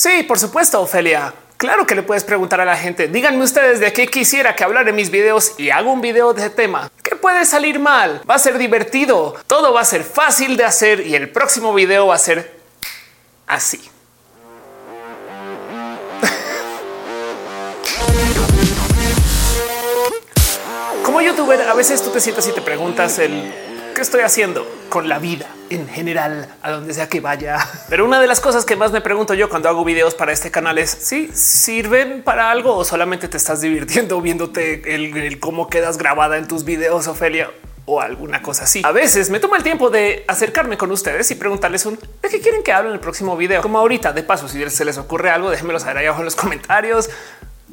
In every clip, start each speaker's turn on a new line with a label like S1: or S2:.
S1: Sí, por supuesto, Ofelia. Claro que le puedes preguntar a la gente. Díganme ustedes de qué quisiera que hablar en mis videos y hago un video de ese tema. ¿Qué puede salir mal? Va a ser divertido. Todo va a ser fácil de hacer y el próximo video va a ser así. Como youtuber, a veces tú te sientas y te preguntas el qué estoy haciendo con la vida en general, a donde sea que vaya. Pero una de las cosas que más me pregunto yo cuando hago videos para este canal es si sirven para algo o solamente te estás divirtiendo viéndote el, cómo quedas grabada en tus videos, Ofelia o alguna cosa así. A veces me tomo el tiempo de acercarme con ustedes y preguntarles un de qué quieren que hable en el próximo video. Como ahorita, de paso, si se les ocurre algo, déjenmelo saber ahí abajo en los comentarios.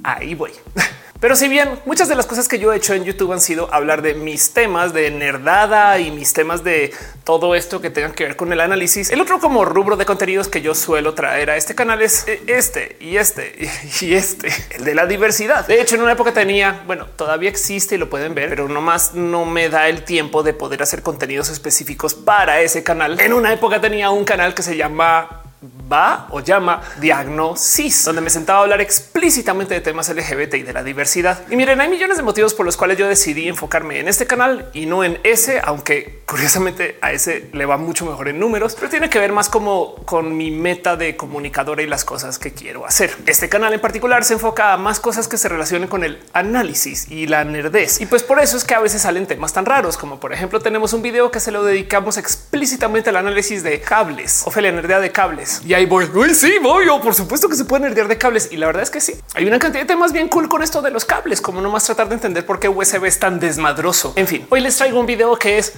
S1: Ahí voy. Pero si bien muchas de las cosas que yo he hecho en YouTube han sido hablar de mis temas de nerdada y mis temas de todo esto que tengan que ver con el análisis, el otro como rubro de contenidos que yo suelo traer a este canal es eh, este y este y este, el de la diversidad. De hecho, en una época tenía, bueno, todavía existe y lo pueden ver, pero nomás no me da el tiempo de poder hacer contenidos específicos para ese canal. En una época tenía un canal que se llama va o llama Diagnosis, donde me sentaba a hablar explícitamente de temas LGBT y de la diversidad. Y miren, hay millones de motivos por los cuales yo decidí enfocarme en este canal y no en ese, aunque curiosamente a ese le va mucho mejor en números, pero tiene que ver más como con mi meta de comunicadora y las cosas que quiero hacer. Este canal en particular se enfoca a más cosas que se relacionen con el análisis y la nerdez. Y pues por eso es que a veces salen temas tan raros, como por ejemplo tenemos un video que se lo dedicamos explícitamente al análisis de cables, Ofelia Nerdea de cables y ahí voy. Uy, sí, voy. Por supuesto que se pueden herdear de cables. Y la verdad es que sí. Hay una cantidad de temas bien cool con esto de los cables, como nomás tratar de entender por qué USB es tan desmadroso. En fin, hoy les traigo un video que es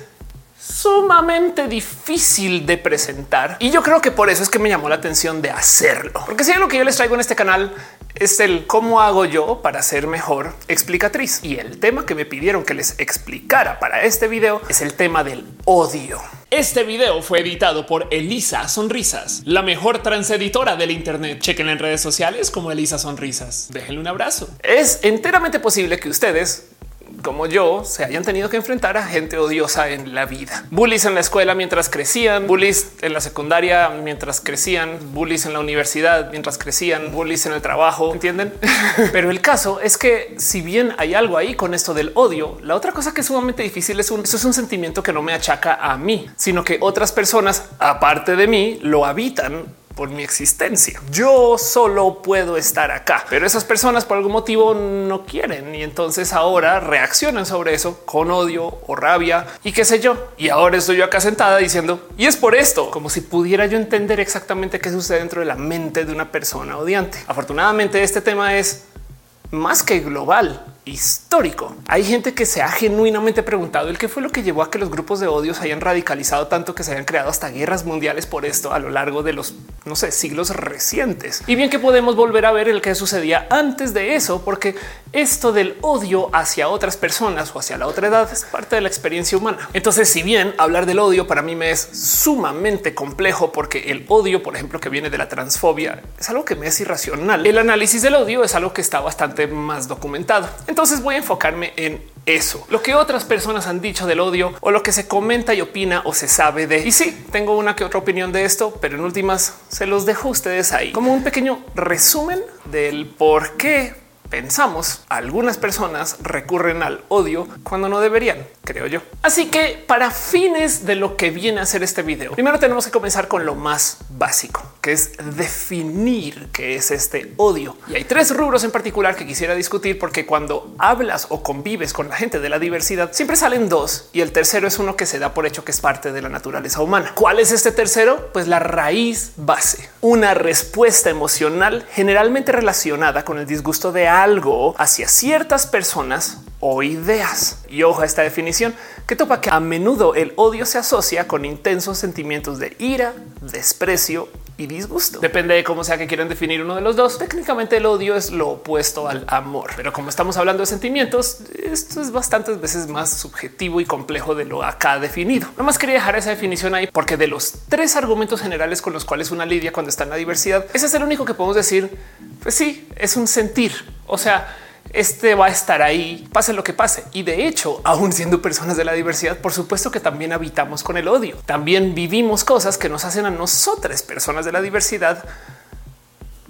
S1: sumamente difícil de presentar y yo creo que por eso es que me llamó la atención de hacerlo, porque si hay lo que yo les traigo en este canal es el cómo hago yo para ser mejor explicatriz y el tema que me pidieron que les explicara para este video es el tema del odio. Este video fue editado por Elisa Sonrisas, la mejor transeditora del Internet. Chequen en redes sociales como Elisa Sonrisas. Déjenle un abrazo. Es enteramente posible que ustedes como yo se hayan tenido que enfrentar a gente odiosa en la vida. Bullies en la escuela mientras crecían, bullies en la secundaria mientras crecían, bullies en la universidad mientras crecían, bullies en el trabajo, ¿entienden? Pero el caso es que si bien hay algo ahí con esto del odio, la otra cosa que es sumamente difícil es un, eso es un sentimiento que no me achaca a mí, sino que otras personas aparte de mí lo habitan por mi existencia. Yo solo puedo estar acá, pero esas personas por algún motivo no quieren y entonces ahora reaccionan sobre eso con odio o rabia y qué sé yo. Y ahora estoy yo acá sentada diciendo y es por esto, como si pudiera yo entender exactamente qué sucede dentro de la mente de una persona odiante. Afortunadamente este tema es más que global histórico. Hay gente que se ha genuinamente preguntado el qué fue lo que llevó a que los grupos de odio se hayan radicalizado tanto que se hayan creado hasta guerras mundiales por esto a lo largo de los no sé, siglos recientes. Y bien que podemos volver a ver el que sucedía antes de eso, porque esto del odio hacia otras personas o hacia la otra edad es parte de la experiencia humana. Entonces, si bien hablar del odio para mí me es sumamente complejo, porque el odio, por ejemplo, que viene de la transfobia, es algo que me es irracional. El análisis del odio es algo que está bastante más documentado. Entonces voy a enfocarme en eso, lo que otras personas han dicho del odio o lo que se comenta y opina o se sabe de. Y sí, tengo una que otra opinión de esto, pero en últimas se los dejo a ustedes ahí como un pequeño resumen del por qué pensamos, algunas personas recurren al odio cuando no deberían, creo yo. Así que para fines de lo que viene a ser este video, primero tenemos que comenzar con lo más básico, que es definir qué es este odio. Y hay tres rubros en particular que quisiera discutir porque cuando hablas o convives con la gente de la diversidad, siempre salen dos y el tercero es uno que se da por hecho que es parte de la naturaleza humana. ¿Cuál es este tercero? Pues la raíz base, una respuesta emocional generalmente relacionada con el disgusto de algo hacia ciertas personas o ideas. Y ojo a esta definición que topa que a menudo el odio se asocia con intensos sentimientos de ira, desprecio y disgusto. Depende de cómo sea que quieran definir uno de los dos. Técnicamente el odio es lo opuesto al amor, pero como estamos hablando de sentimientos, esto es bastantes veces más subjetivo y complejo de lo acá definido. No más quería dejar esa definición ahí porque de los tres argumentos generales con los cuales una lidia cuando está en la diversidad, ese es el único que podemos decir. Pues sí, es un sentir. O sea, este va a estar ahí, pase lo que pase. Y de hecho, aún siendo personas de la diversidad, por supuesto que también habitamos con el odio. También vivimos cosas que nos hacen a nosotras, personas de la diversidad,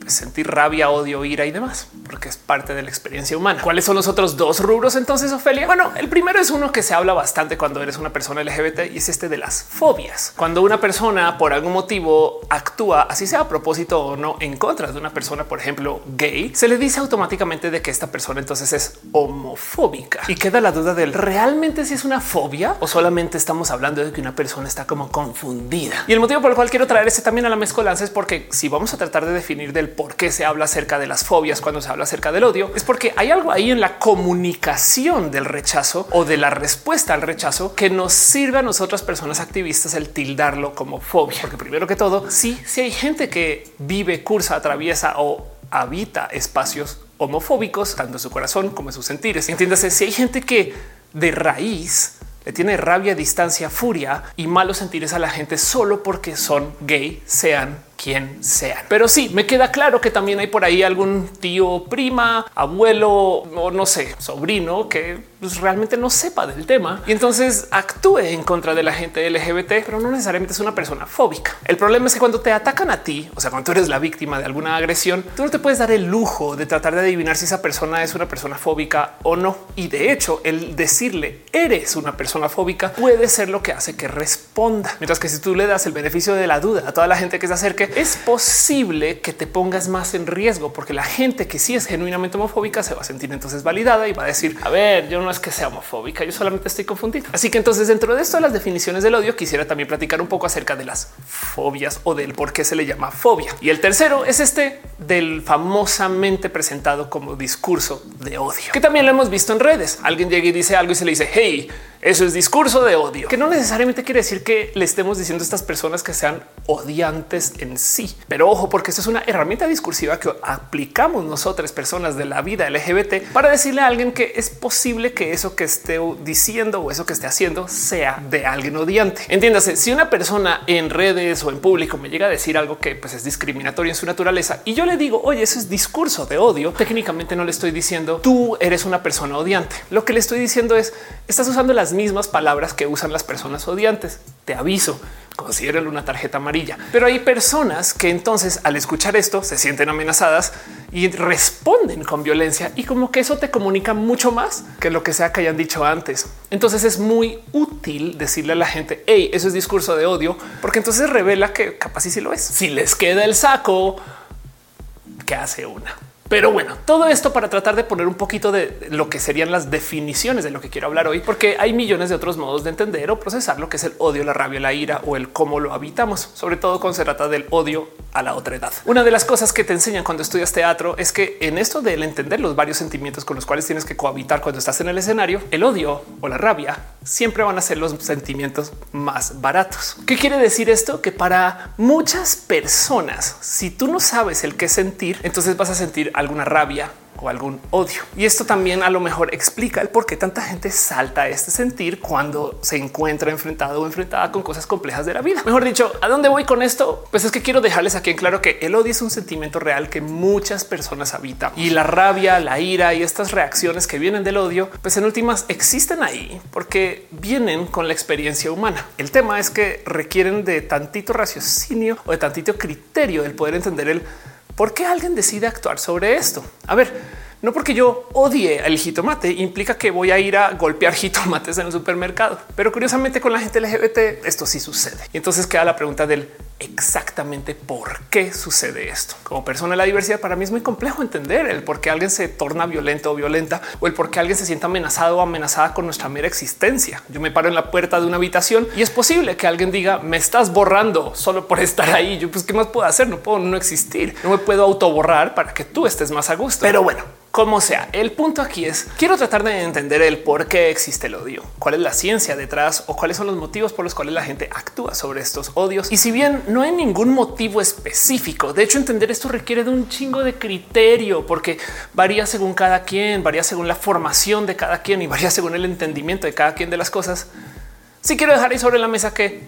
S1: sentir rabia, odio, ira y demás, porque es parte de la experiencia humana. ¿Cuáles son los otros dos rubros entonces, Ofelia? Bueno, el primero es uno que se habla bastante cuando eres una persona LGBT y es este de las fobias. Cuando una persona por algún motivo actúa, así sea a propósito o no, en contra de una persona, por ejemplo, gay, se le dice automáticamente de que esta persona entonces es homofóbica y queda la duda del realmente si es una fobia o solamente estamos hablando de que una persona está como confundida. Y el motivo por el cual quiero traer este también a la mezcolanza es porque si vamos a tratar de definir del por qué se habla acerca de las fobias cuando se habla acerca del odio, es porque hay algo ahí en la comunicación del rechazo o de la respuesta al rechazo que nos sirve a nosotras personas activistas el tildarlo como fobia. Porque primero que todo, sí, si hay gente que vive, cursa, atraviesa o habita espacios homofóbicos, tanto en su corazón como en sus sentires. Entiéndase, si hay gente que de raíz le tiene rabia, distancia, furia y malos sentires a la gente solo porque son gay, sean quien sean. Pero sí, me queda claro que también hay por ahí algún tío, prima, abuelo o no sé, sobrino que pues, realmente no sepa del tema y entonces actúe en contra de la gente LGBT, pero no necesariamente es una persona fóbica. El problema es que cuando te atacan a ti, o sea, cuando tú eres la víctima de alguna agresión, tú no te puedes dar el lujo de tratar de adivinar si esa persona es una persona fóbica o no. Y de hecho, el decirle eres una persona fóbica puede ser lo que hace que responda. Mientras que si tú le das el beneficio de la duda a toda la gente que se acerque, es posible que te pongas más en riesgo porque la gente que sí es genuinamente homofóbica se va a sentir entonces validada y va a decir, a ver, yo no es que sea homofóbica, yo solamente estoy confundida. Así que entonces dentro de esto las definiciones del odio quisiera también platicar un poco acerca de las fobias o del por qué se le llama fobia. Y el tercero es este del famosamente presentado como discurso de odio, que también lo hemos visto en redes. Alguien llega y dice algo y se le dice, hey, eso es discurso de odio, que no necesariamente quiere decir que le estemos diciendo a estas personas que sean odiantes en sí. Pero ojo, porque esto es una herramienta discursiva que aplicamos nosotras personas de la vida LGBT para decirle a alguien que es posible que eso que esté diciendo o eso que esté haciendo sea de alguien odiante. Entiéndase, si una persona en redes o en público me llega a decir algo que pues, es discriminatorio en su naturaleza y yo le digo, oye, eso es discurso de odio, técnicamente no le estoy diciendo tú eres una persona odiante. Lo que le estoy diciendo es estás usando las mismas palabras que usan las personas odiantes. Te aviso, considéralo una tarjeta amarilla. Pero hay personas que entonces al escuchar esto se sienten amenazadas y responden con violencia y como que eso te comunica mucho más que lo que sea que hayan dicho antes. Entonces es muy útil decirle a la gente, hey, eso es discurso de odio, porque entonces revela que capaz y si lo es. Si les queda el saco, ¿qué hace una? Pero bueno, todo esto para tratar de poner un poquito de lo que serían las definiciones de lo que quiero hablar hoy, porque hay millones de otros modos de entender o procesar lo que es el odio, la rabia, la ira o el cómo lo habitamos, sobre todo cuando se trata del odio a la otra edad. Una de las cosas que te enseñan cuando estudias teatro es que en esto del entender los varios sentimientos con los cuales tienes que cohabitar cuando estás en el escenario, el odio o la rabia siempre van a ser los sentimientos más baratos. ¿Qué quiere decir esto? Que para muchas personas, si tú no sabes el qué sentir, entonces vas a sentir alguna rabia o algún odio. Y esto también a lo mejor explica el por qué tanta gente salta a este sentir cuando se encuentra enfrentado o enfrentada con cosas complejas de la vida. Mejor dicho, ¿a dónde voy con esto? Pues es que quiero dejarles aquí en claro que el odio es un sentimiento real que muchas personas habitan y la rabia, la ira y estas reacciones que vienen del odio, pues en últimas existen ahí porque vienen con la experiencia humana. El tema es que requieren de tantito raciocinio o de tantito criterio el poder entender el ¿Por qué alguien decide actuar sobre esto? A ver, no porque yo odie el jitomate implica que voy a ir a golpear jitomates en el supermercado, pero curiosamente con la gente LGBT esto sí sucede. Y entonces queda la pregunta del exactamente por qué sucede esto. Como persona de la diversidad, para mí es muy complejo entender el por qué alguien se torna violento o violenta o el por qué alguien se sienta amenazado o amenazada con nuestra mera existencia. Yo me paro en la puerta de una habitación y es posible que alguien diga me estás borrando solo por estar ahí. Yo pues qué más puedo hacer? No puedo no existir. No me puedo autoborrar para que tú estés más a gusto. Pero bueno, como sea, el punto aquí es quiero tratar de entender el por qué existe el odio, cuál es la ciencia detrás o cuáles son los motivos por los cuales la gente actúa sobre estos odios. Y si bien no hay ningún motivo específico, de hecho entender esto requiere de un chingo de criterio porque varía según cada quien, varía según la formación de cada quien y varía según el entendimiento de cada quien de las cosas. Si quiero dejar ahí sobre la mesa que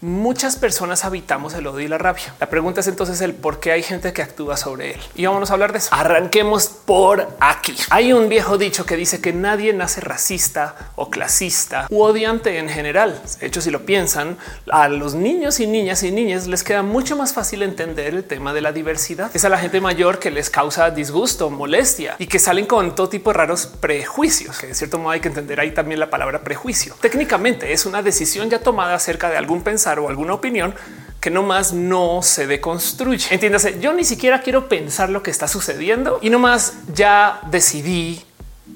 S1: muchas personas habitamos el odio y la rabia. La pregunta es entonces el por qué hay gente que actúa sobre él. Y vámonos a hablar de eso. Arranquemos por aquí. Hay un viejo dicho que dice que nadie nace racista o clasista u odiante en general. De hecho, si lo piensan, a los niños y niñas y niñas les queda mucho más fácil entender el tema de la diversidad. Es a la gente mayor que les causa disgusto, molestia y que salen con todo tipo de raros prejuicios, que de cierto modo hay que entender ahí también la palabra prejuicio. Técnicamente es una decisión ya tomada acerca de algún pensamiento o alguna opinión que nomás no se deconstruye. Entiéndase, yo ni siquiera quiero pensar lo que está sucediendo y nomás ya decidí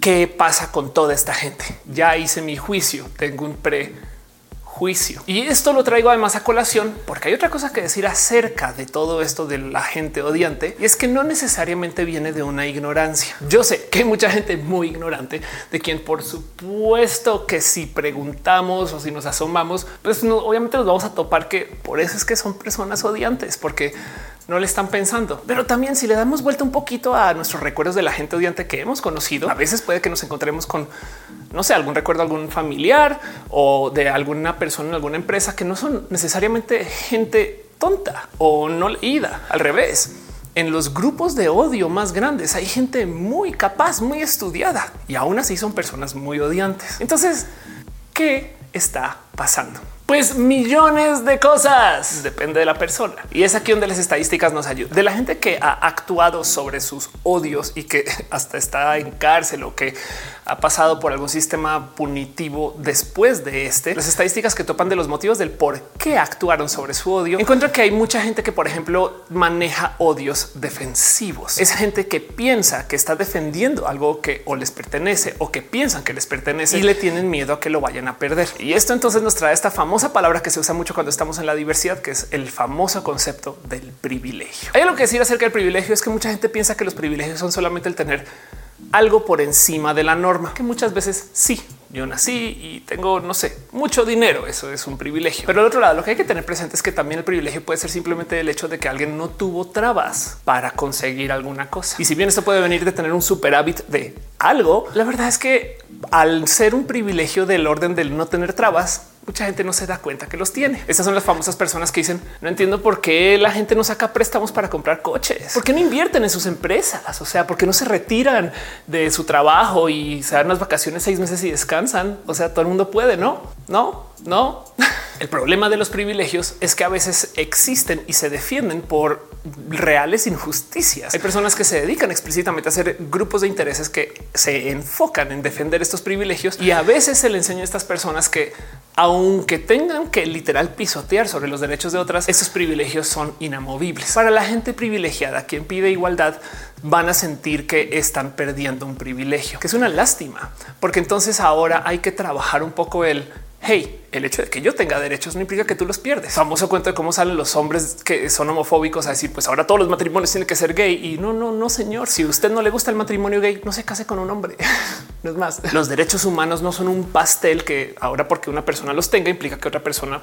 S1: qué pasa con toda esta gente. Ya hice mi juicio, tengo un pre juicio. Y esto lo traigo además a colación porque hay otra cosa que decir acerca de todo esto de la gente odiante y es que no necesariamente viene de una ignorancia. Yo sé que hay mucha gente muy ignorante de quien por supuesto que si preguntamos o si nos asomamos, pues no, obviamente nos vamos a topar que por eso es que son personas odiantes, porque no le están pensando. Pero también si le damos vuelta un poquito a nuestros recuerdos de la gente odiante que hemos conocido, a veces puede que nos encontremos con, no sé, algún recuerdo, algún familiar o de alguna persona en alguna empresa que no son necesariamente gente tonta o no leída. Al revés, en los grupos de odio más grandes hay gente muy capaz, muy estudiada y aún así son personas muy odiantes. Entonces, ¿qué está pasando? Pues millones de cosas. Depende de la persona. Y es aquí donde las estadísticas nos ayudan. De la gente que ha actuado sobre sus odios y que hasta está en cárcel o que ha pasado por algún sistema punitivo después de este, las estadísticas que topan de los motivos del por qué actuaron sobre su odio, encuentro que hay mucha gente que, por ejemplo, maneja odios defensivos. Es gente que piensa que está defendiendo algo que o les pertenece o que piensan que les pertenece y le tienen miedo a que lo vayan a perder. Y esto entonces nos trae esta famosa palabra que se usa mucho cuando estamos en la diversidad, que es el famoso concepto del privilegio. Hay algo que decir acerca del privilegio es que mucha gente piensa que los privilegios son solamente el tener algo por encima de la norma, que muchas veces sí. Yo nací y tengo, no sé, mucho dinero. Eso es un privilegio. Pero al otro lado, lo que hay que tener presente es que también el privilegio puede ser simplemente el hecho de que alguien no tuvo trabas para conseguir alguna cosa. Y si bien esto puede venir de tener un superávit de algo, la verdad es que al ser un privilegio del orden del no tener trabas, mucha gente no se da cuenta que los tiene. Estas son las famosas personas que dicen no entiendo por qué la gente no saca préstamos para comprar coches, por qué no invierten en sus empresas, o sea, por qué no se retiran de su trabajo y se dan las vacaciones seis meses y descansan. O sea, todo el mundo puede, no, no, no. El problema de los privilegios es que a veces existen y se defienden por reales injusticias. Hay personas que se dedican explícitamente a hacer grupos de intereses que se enfocan en defender estos privilegios y a veces se le enseña a estas personas que aunque tengan que literal pisotear sobre los derechos de otras, esos privilegios son inamovibles. Para la gente privilegiada, quien pide igualdad, van a sentir que están perdiendo un privilegio, que es una lástima, porque entonces ahora hay que trabajar un poco el hey, el hecho de que yo tenga derechos no implica que tú los pierdes. Famoso cuento de cómo salen los hombres que son homofóbicos a decir, pues ahora todos los matrimonios tienen que ser gay. Y no, no, no, señor. Si usted no le gusta el matrimonio gay, no se case con un hombre. no es más. Los derechos humanos no son un pastel que ahora porque una persona los tenga implica que otra persona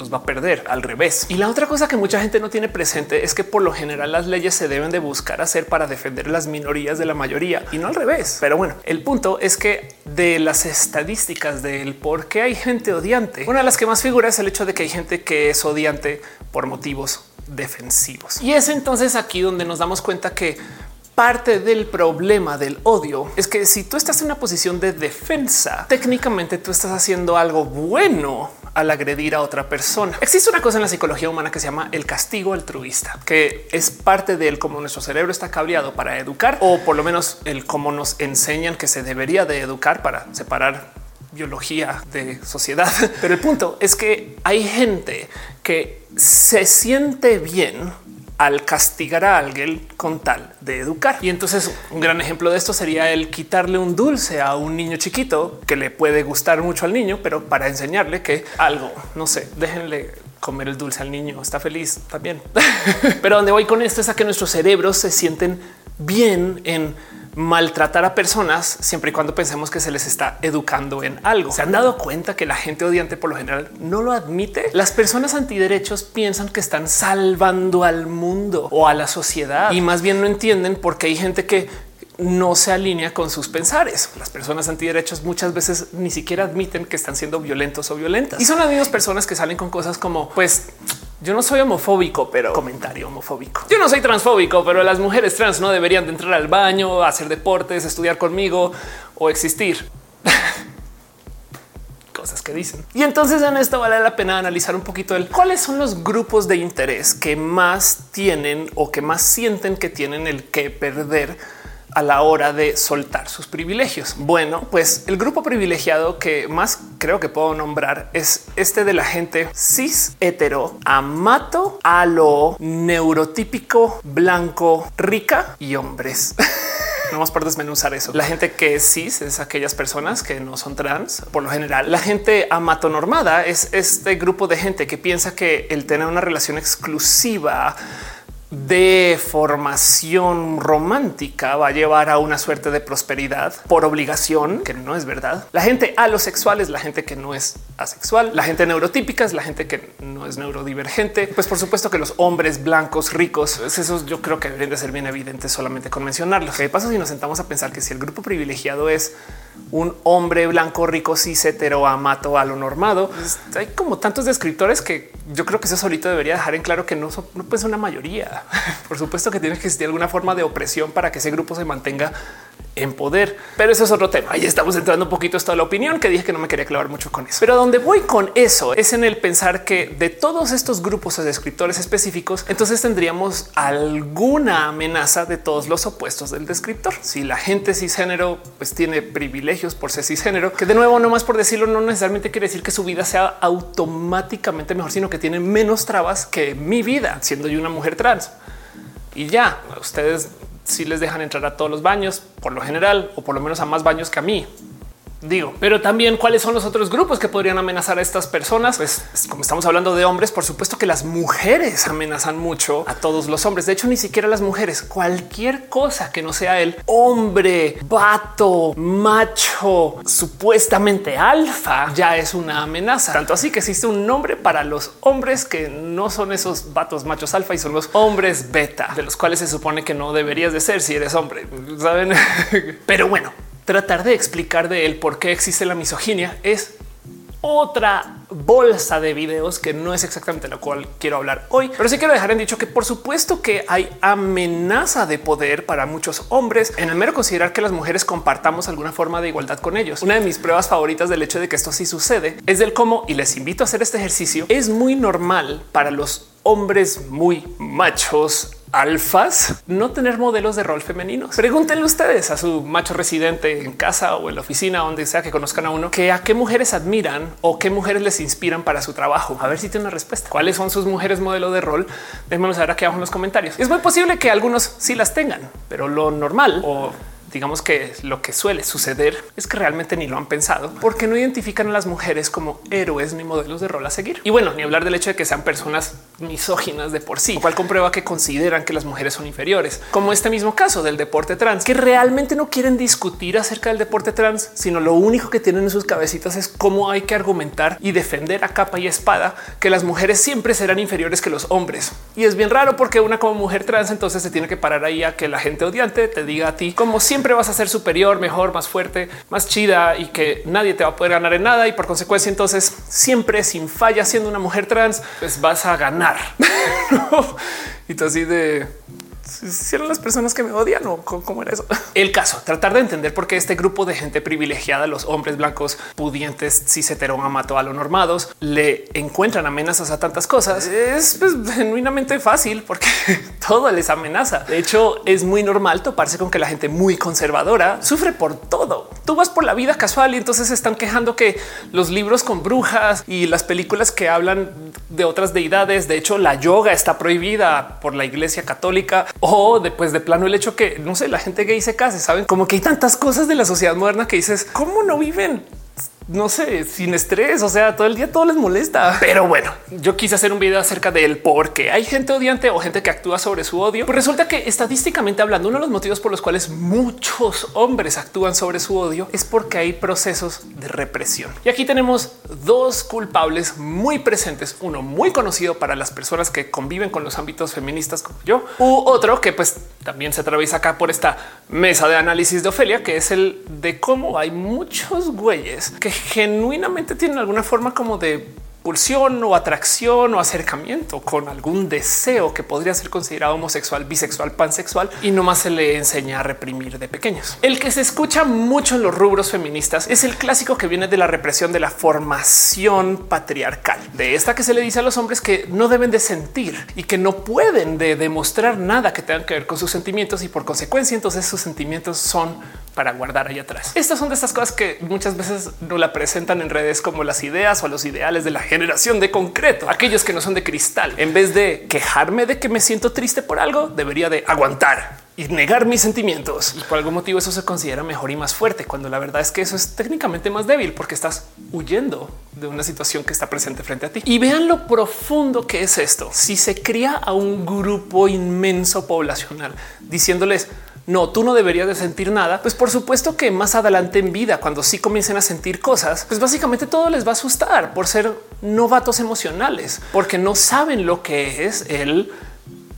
S1: los va a perder al revés. Y la otra cosa que mucha gente no tiene presente es que por lo general las leyes se deben de buscar hacer para defender las minorías de la mayoría y no al revés. Pero bueno, el punto es que de las estadísticas del por qué hay gente odiante, una de las que más figura es el hecho de que hay gente que es odiante por motivos defensivos. Y es entonces aquí donde nos damos cuenta que parte del problema del odio es que si tú estás en una posición de defensa, técnicamente tú estás haciendo algo bueno al agredir a otra persona. Existe una cosa en la psicología humana que se llama el castigo altruista, que es parte del cómo nuestro cerebro está cableado para educar o por lo menos el cómo nos enseñan que se debería de educar para separar biología de sociedad. Pero el punto es que hay gente que se siente bien al castigar a alguien con tal de educar. Y entonces un gran ejemplo de esto sería el quitarle un dulce a un niño chiquito que le puede gustar mucho al niño, pero para enseñarle que algo, no sé, déjenle comer el dulce al niño, está feliz también. pero donde voy con esto es a que nuestros cerebros se sienten bien en maltratar a personas siempre y cuando pensemos que se les está educando en algo. Se han dado cuenta que la gente odiante por lo general no lo admite. Las personas antiderechos piensan que están salvando al mundo o a la sociedad y más bien no entienden porque hay gente que no se alinea con sus pensares. Las personas antiderechos muchas veces ni siquiera admiten que están siendo violentos o violentas y son las mismas personas que salen con cosas como pues yo no soy homofóbico, pero comentario homofóbico. Yo no soy transfóbico, pero las mujeres trans no deberían de entrar al baño, hacer deportes, estudiar conmigo o existir. cosas que dicen. Y entonces en esto vale la pena analizar un poquito el cuáles son los grupos de interés que más tienen o que más sienten que tienen el que perder a la hora de soltar sus privilegios. Bueno, pues el grupo privilegiado que más creo que puedo nombrar es este de la gente cis, hetero, amato, a lo neurotípico, blanco, rica y hombres. no vamos por desmenuzar eso. La gente que es cis es aquellas personas que no son trans. Por lo general, la gente amatonormada es este grupo de gente que piensa que el tener una relación exclusiva de formación romántica va a llevar a una suerte de prosperidad por obligación, que no es verdad. La gente alosexual es la gente que no es asexual. La gente neurotípica es la gente que no es neurodivergente. Pues por supuesto que los hombres blancos ricos, pues esos yo creo que deberían de ser bien evidentes solamente con mencionarlos. ¿Qué pasa si nos sentamos a pensar que si el grupo privilegiado es un hombre blanco, rico, cis, hetero, amato, a lo normado. Pues, hay como tantos descriptores que yo creo que eso solito debería dejar en claro que no, no puede ser una mayoría. Por supuesto que tiene que existir alguna forma de opresión para que ese grupo se mantenga en poder. Pero eso es otro tema. Ahí estamos entrando un poquito de la opinión que dije que no me quería clavar mucho con eso. Pero donde voy con eso es en el pensar que de todos estos grupos de descriptores específicos, entonces tendríamos alguna amenaza de todos los opuestos del descriptor. Si la gente cisgénero pues tiene privilegios por ser cisgénero, que de nuevo, no más por decirlo, no necesariamente quiere decir que su vida sea automáticamente mejor, sino que tiene menos trabas que mi vida siendo yo una mujer trans. Y ya ustedes si les dejan entrar a todos los baños por lo general, o por lo menos a más baños que a mí. Digo, pero también cuáles son los otros grupos que podrían amenazar a estas personas. Pues como estamos hablando de hombres, por supuesto que las mujeres amenazan mucho a todos los hombres. De hecho, ni siquiera las mujeres, cualquier cosa que no sea el hombre, vato, macho, supuestamente alfa, ya es una amenaza. Tanto así que existe un nombre para los hombres que no son esos vatos machos alfa y son los hombres beta, de los cuales se supone que no deberías de ser si eres hombre. Saben, pero bueno, tratar de explicar de él por qué existe la misoginia es otra bolsa de videos que no es exactamente lo cual quiero hablar hoy, pero sí quiero dejar en dicho que por supuesto que hay amenaza de poder para muchos hombres en el mero considerar que las mujeres compartamos alguna forma de igualdad con ellos. Una de mis pruebas favoritas del hecho de que esto sí sucede es del cómo, y les invito a hacer este ejercicio, es muy normal para los hombres muy machos alfas no tener modelos de rol femeninos. Pregúntenle ustedes a su macho residente en casa o en la oficina, donde sea que conozcan a uno, que a qué mujeres admiran o qué mujeres les inspiran para su trabajo. A ver si tiene una respuesta. ¿Cuáles son sus mujeres modelo de rol? Déjenmelo saber aquí abajo en los comentarios. Es muy posible que algunos sí las tengan, pero lo normal o digamos que lo que suele suceder es que realmente ni lo han pensado porque no identifican a las mujeres como héroes ni modelos de rol a seguir. Y bueno, ni hablar del hecho de que sean personas misóginas de por sí, lo cual comprueba que consideran que las mujeres son inferiores, como este mismo caso del deporte trans, que realmente no quieren discutir acerca del deporte trans, sino lo único que tienen en sus cabecitas es cómo hay que argumentar y defender a capa y espada que las mujeres siempre serán inferiores que los hombres. Y es bien raro porque una como mujer trans entonces se tiene que parar ahí a que la gente odiante te diga a ti como siempre siempre vas a ser superior, mejor, más fuerte, más chida y que nadie te va a poder ganar en nada. Y por consecuencia, entonces siempre sin falla, siendo una mujer trans, pues vas a ganar. y tú así de si eran las personas que me odian o cómo era eso. El caso, tratar de entender por qué este grupo de gente privilegiada, los hombres blancos pudientes, cis hetero, amato, a lo normados, le encuentran amenazas a tantas cosas. Es pues, genuinamente fácil porque todo les amenaza. De hecho, es muy normal toparse con que la gente muy conservadora sufre por todo. Tú vas por la vida casual y entonces están quejando que los libros con brujas y las películas que hablan de otras deidades, de hecho, la yoga está prohibida por la iglesia católica después de plano el hecho que no sé, la gente gay se case, saben como que hay tantas cosas de la sociedad moderna que dices cómo no viven no sé, sin estrés. O sea, todo el día todo les molesta. Pero bueno, yo quise hacer un video acerca del por qué hay gente odiante o gente que actúa sobre su odio. Pues resulta que estadísticamente hablando, uno de los motivos por los cuales muchos hombres actúan sobre su odio es porque hay procesos de represión. Y aquí tenemos dos culpables muy presentes. Uno muy conocido para las personas que conviven con los ámbitos feministas como yo, u otro que pues también se atraviesa acá por esta mesa de análisis de Ofelia, que es el de cómo hay muchos güeyes que genuinamente tienen alguna forma como de pulsión o atracción o acercamiento con algún deseo que podría ser considerado homosexual, bisexual, pansexual y no más se le enseña a reprimir de pequeños. El que se escucha mucho en los rubros feministas es el clásico que viene de la represión de la formación patriarcal, de esta que se le dice a los hombres que no deben de sentir y que no pueden de demostrar nada que tengan que ver con sus sentimientos y por consecuencia entonces sus sentimientos son para guardar ahí atrás. Estas son de estas cosas que muchas veces no la presentan en redes como las ideas o los ideales de la generación de concreto, aquellos que no son de cristal. En vez de quejarme de que me siento triste por algo, debería de aguantar y negar mis sentimientos. Y por algún motivo eso se considera mejor y más fuerte, cuando la verdad es que eso es técnicamente más débil porque estás huyendo de una situación que está presente frente a ti. Y vean lo profundo que es esto. Si se cría a un grupo inmenso poblacional diciéndoles no, tú no deberías de sentir nada, pues por supuesto que más adelante en vida, cuando sí comiencen a sentir cosas, pues básicamente todo les va a asustar por ser novatos emocionales, porque no saben lo que es el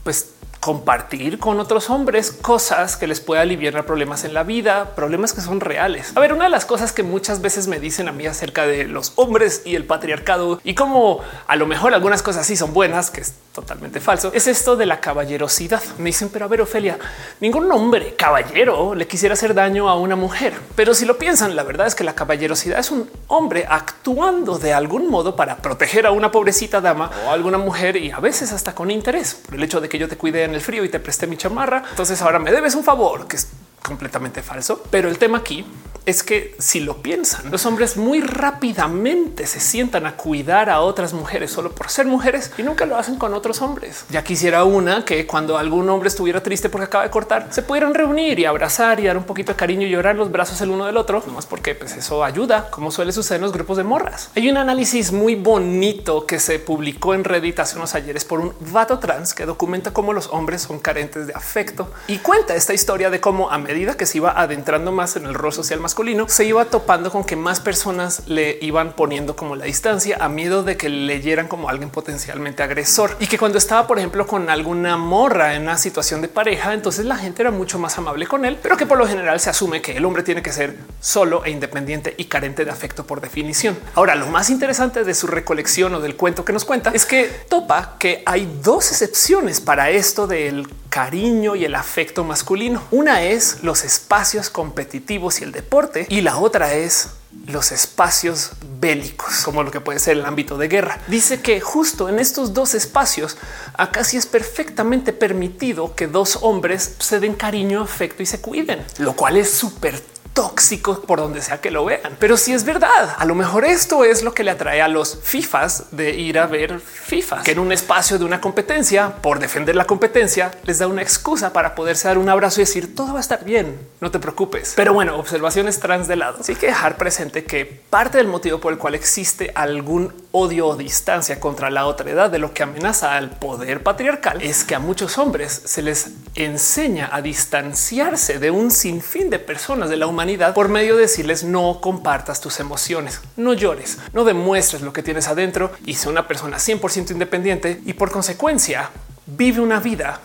S1: pues compartir con otros hombres cosas que les pueda aliviar problemas en la vida, problemas que son reales. A ver, una de las cosas que muchas veces me dicen a mí acerca de los hombres y el patriarcado y cómo a lo mejor algunas cosas sí son buenas, que es totalmente falso, es esto de la caballerosidad. Me dicen, pero a ver, Ofelia, ningún hombre caballero le quisiera hacer daño a una mujer. Pero si lo piensan, la verdad es que la caballerosidad es un hombre actuando de algún modo para proteger a una pobrecita dama o a alguna mujer y a veces hasta con interés por el hecho de que yo te cuide el frío y te presté mi chamarra. Entonces ahora me debes un favor que es completamente falso. Pero el tema aquí es que si lo piensan, los hombres muy rápidamente se sientan a cuidar a otras mujeres solo por ser mujeres y nunca lo hacen con otros hombres. Ya quisiera una que cuando algún hombre estuviera triste porque acaba de cortar, se pudieran reunir y abrazar y dar un poquito de cariño y llorar los brazos el uno del otro, más porque pues eso ayuda, como suele suceder en los grupos de morras. Hay un análisis muy bonito que se publicó en Reddit hace unos ayeres por un vato trans que documenta cómo los hombres son carentes de afecto y cuenta esta historia de cómo a medida que se iba adentrando más en el rol social más se iba topando con que más personas le iban poniendo como la distancia a miedo de que leyeran como alguien potencialmente agresor y que cuando estaba, por ejemplo, con alguna morra en una situación de pareja, entonces la gente era mucho más amable con él, pero que por lo general se asume que el hombre tiene que ser solo e independiente y carente de afecto por definición. Ahora, lo más interesante de su recolección o del cuento que nos cuenta es que topa que hay dos excepciones para esto del cariño y el afecto masculino. Una es los espacios competitivos y el deporte y la otra es los espacios bélicos, como lo que puede ser el ámbito de guerra. Dice que justo en estos dos espacios, acá sí es perfectamente permitido que dos hombres se den cariño, afecto y se cuiden, lo cual es súper tóxico por donde sea que lo vean. Pero si es verdad, a lo mejor esto es lo que le atrae a los FIFAs de ir a ver FIFA, que en un espacio de una competencia, por defender la competencia, les da una excusa para poderse dar un abrazo y decir todo va a estar bien, no te preocupes. Pero bueno, observaciones trans de lado. Sí que dejar presente que parte del motivo por el cual existe algún odio o distancia contra la otra edad de lo que amenaza al poder patriarcal es que a muchos hombres se les enseña a distanciarse de un sinfín de personas de la humanidad por medio de decirles no compartas tus emociones, no llores, no demuestres lo que tienes adentro y sea una persona 100% independiente y por consecuencia vive una vida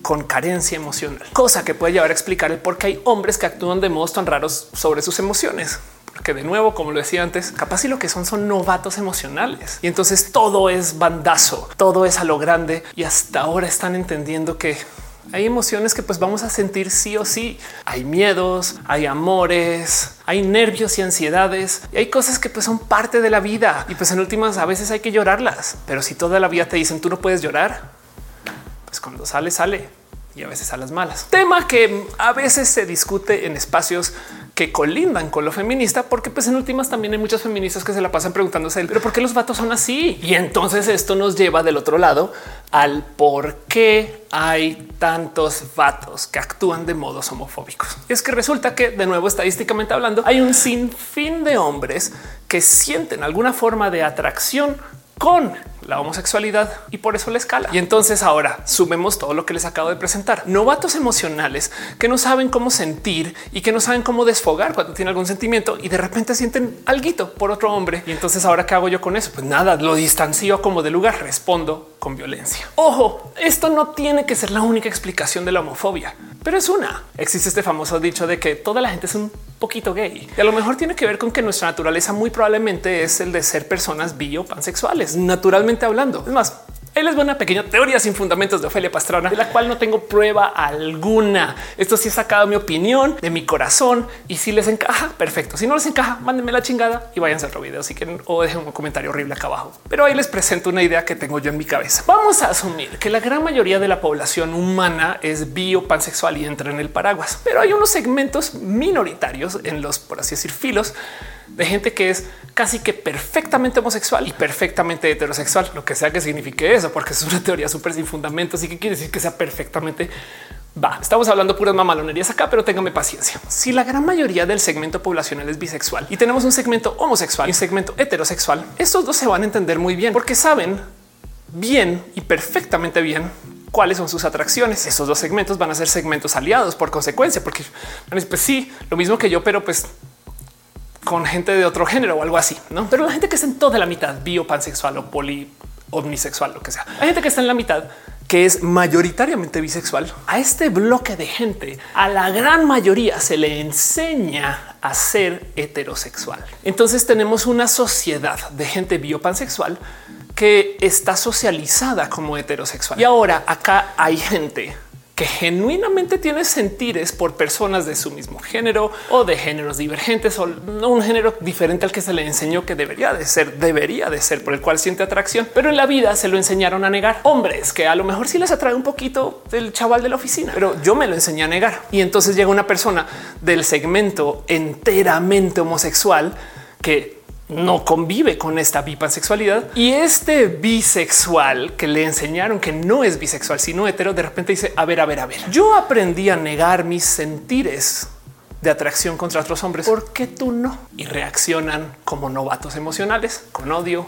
S1: con carencia emocional, cosa que puede llevar a explicar el por qué hay hombres que actúan de modos tan raros sobre sus emociones. Porque de nuevo, como lo decía antes, capaz y lo que son son novatos emocionales. Y entonces todo es bandazo, todo es a lo grande y hasta ahora están entendiendo que hay emociones que pues vamos a sentir sí o sí. Hay miedos, hay amores, hay nervios y ansiedades y hay cosas que pues son parte de la vida y pues en últimas a veces hay que llorarlas. Pero si toda la vida te dicen tú no puedes llorar, pues cuando sale, sale y a veces a las malas. Tema que a veces se discute en espacios que colindan con lo feminista, porque pues en últimas también hay muchas feministas que se la pasan preguntándose, pero ¿por qué los vatos son así? Y entonces esto nos lleva del otro lado al por qué hay tantos vatos que actúan de modos homofóbicos. Es que resulta que, de nuevo, estadísticamente hablando, hay un sinfín de hombres que sienten alguna forma de atracción con la homosexualidad y por eso la escala. Y entonces ahora sumemos todo lo que les acabo de presentar. Novatos emocionales que no saben cómo sentir y que no saben cómo desfogar cuando tienen algún sentimiento y de repente sienten algo por otro hombre. Y entonces ahora qué hago yo con eso? Pues nada, lo distancio como de lugar, respondo con violencia. Ojo, esto no tiene que ser la única explicación de la homofobia, pero es una. Existe este famoso dicho de que toda la gente es un poquito gay y a lo mejor tiene que ver con que nuestra naturaleza muy probablemente es el de ser personas bio pansexuales, naturalmente hablando. Es más, Ahí les voy una pequeña teoría sin fundamentos de Ofelia Pastrana, de la cual no tengo prueba alguna. Esto sí he sacado mi opinión de mi corazón y si les encaja, perfecto. Si no les encaja, mándenme la chingada y váyanse a otro video si quieren o dejen un comentario horrible acá abajo. Pero ahí les presento una idea que tengo yo en mi cabeza. Vamos a asumir que la gran mayoría de la población humana es biopansexual y entra en el paraguas, pero hay unos segmentos minoritarios en los, por así decir, filos de gente que es casi que perfectamente homosexual y perfectamente heterosexual, lo que sea que signifique eso, porque es una teoría súper sin fundamentos y que quiere decir que sea perfectamente Va, estamos hablando puras mamalonerías acá, pero téngame paciencia. Si la gran mayoría del segmento poblacional es bisexual y tenemos un segmento homosexual y un segmento heterosexual, estos dos se van a entender muy bien porque saben bien y perfectamente bien cuáles son sus atracciones. Esos dos segmentos van a ser segmentos aliados por consecuencia, porque pues sí, lo mismo que yo, pero pues con gente de otro género o algo así, no? Pero la gente que está en toda la mitad, bio, pansexual o poli omnisexual, lo que sea. Hay gente que está en la mitad que es mayoritariamente bisexual. A este bloque de gente, a la gran mayoría se le enseña a ser heterosexual. Entonces tenemos una sociedad de gente biopansexual que está socializada como heterosexual. Y ahora acá hay gente que genuinamente tiene sentires por personas de su mismo género o de géneros divergentes o no un género diferente al que se le enseñó que debería de ser, debería de ser por el cual siente atracción, pero en la vida se lo enseñaron a negar. Hombres que a lo mejor sí les atrae un poquito del chaval de la oficina, pero yo me lo enseñé a negar. Y entonces llega una persona del segmento enteramente homosexual que no convive con esta bipansexualidad y este bisexual que le enseñaron que no es bisexual, sino hetero, de repente dice, a ver, a ver, a ver, yo aprendí a negar mis sentires de atracción contra otros hombres. ¿Por qué tú no? Y reaccionan como novatos emocionales, con odio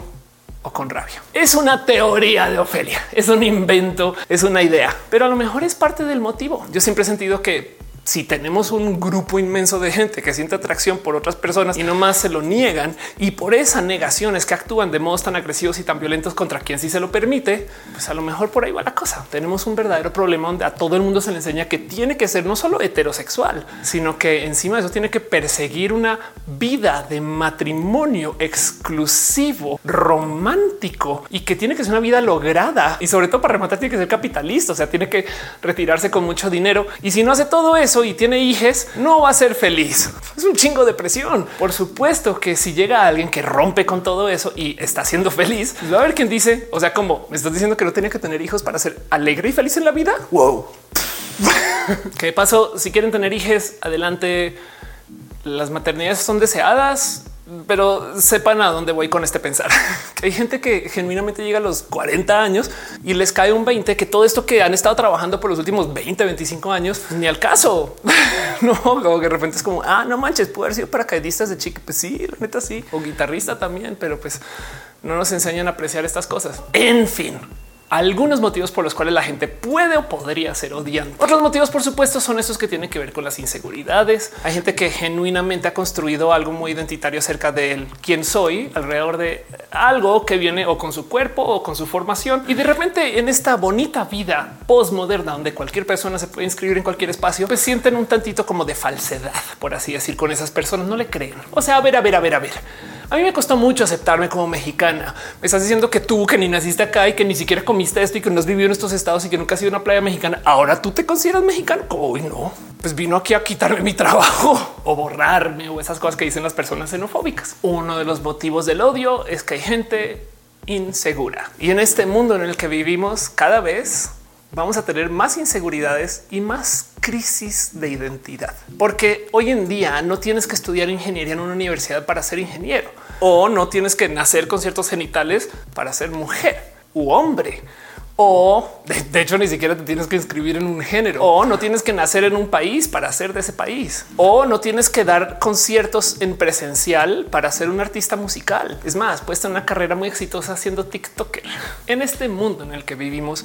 S1: o con rabia. Es una teoría de Ofelia, es un invento, es una idea, pero a lo mejor es parte del motivo. Yo siempre he sentido que si tenemos un grupo inmenso de gente que siente atracción por otras personas y no más se lo niegan y por esa negación es que actúan de modos tan agresivos y tan violentos contra quien sí se lo permite, pues a lo mejor por ahí va la cosa. Tenemos un verdadero problema donde a todo el mundo se le enseña que tiene que ser no solo heterosexual, sino que encima de eso tiene que perseguir una vida de matrimonio exclusivo, romántico y que tiene que ser una vida lograda. Y sobre todo para rematar tiene que ser capitalista, o sea, tiene que retirarse con mucho dinero. Y si no hace todo eso, y tiene hijos, no va a ser feliz. Es un chingo de presión. Por supuesto que si llega alguien que rompe con todo eso y está siendo feliz, pues va a haber quien dice, o sea, como me estás diciendo que no tenía que tener hijos para ser alegre y feliz en la vida. Wow. ¿Qué pasó? Si quieren tener hijos, adelante. Las maternidades son deseadas pero sepan a dónde voy con este pensar. hay gente que genuinamente llega a los 40 años y les cae un 20 que todo esto que han estado trabajando por los últimos 20, 25 años, ni al caso. no, como que de repente es como, ah, no manches, puede haber sido paracaidistas de chica. Pues sí, la neta sí, o guitarrista también, pero pues no nos enseñan a apreciar estas cosas. En fin, algunos motivos por los cuales la gente puede o podría ser odiante. Otros motivos, por supuesto, son esos que tienen que ver con las inseguridades. Hay gente que genuinamente ha construido algo muy identitario acerca de quién soy alrededor de algo que viene o con su cuerpo o con su formación. Y de repente en esta bonita vida postmoderna donde cualquier persona se puede inscribir en cualquier espacio, pues sienten un tantito como de falsedad, por así decir, con esas personas. No le creen. O sea, a ver, a ver, a ver, a ver. A mí me costó mucho aceptarme como mexicana. Me estás diciendo que tú que ni naciste acá y que ni siquiera comiste esto y que no has vivido en estos estados y que nunca has sido una playa mexicana. Ahora tú te consideras mexicano. Hoy no, pues vino aquí a quitarme mi trabajo o borrarme o esas cosas que dicen las personas xenofóbicas. Uno de los motivos del odio es que hay gente insegura y en este mundo en el que vivimos cada vez vamos a tener más inseguridades y más crisis de identidad, porque hoy en día no tienes que estudiar ingeniería en una universidad para ser ingeniero. O no tienes que nacer con ciertos genitales para ser mujer u hombre. O de, hecho ni siquiera te tienes que inscribir en un género. O no tienes que nacer en un país para ser de ese país. O no tienes que dar conciertos en presencial para ser un artista musical. Es más, puedes tener una carrera muy exitosa siendo TikToker. En este mundo en el que vivimos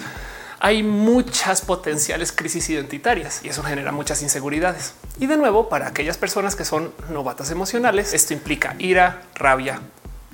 S1: hay muchas potenciales crisis identitarias y eso genera muchas inseguridades. Y de nuevo, para aquellas personas que son novatas emocionales, esto implica ira, rabia,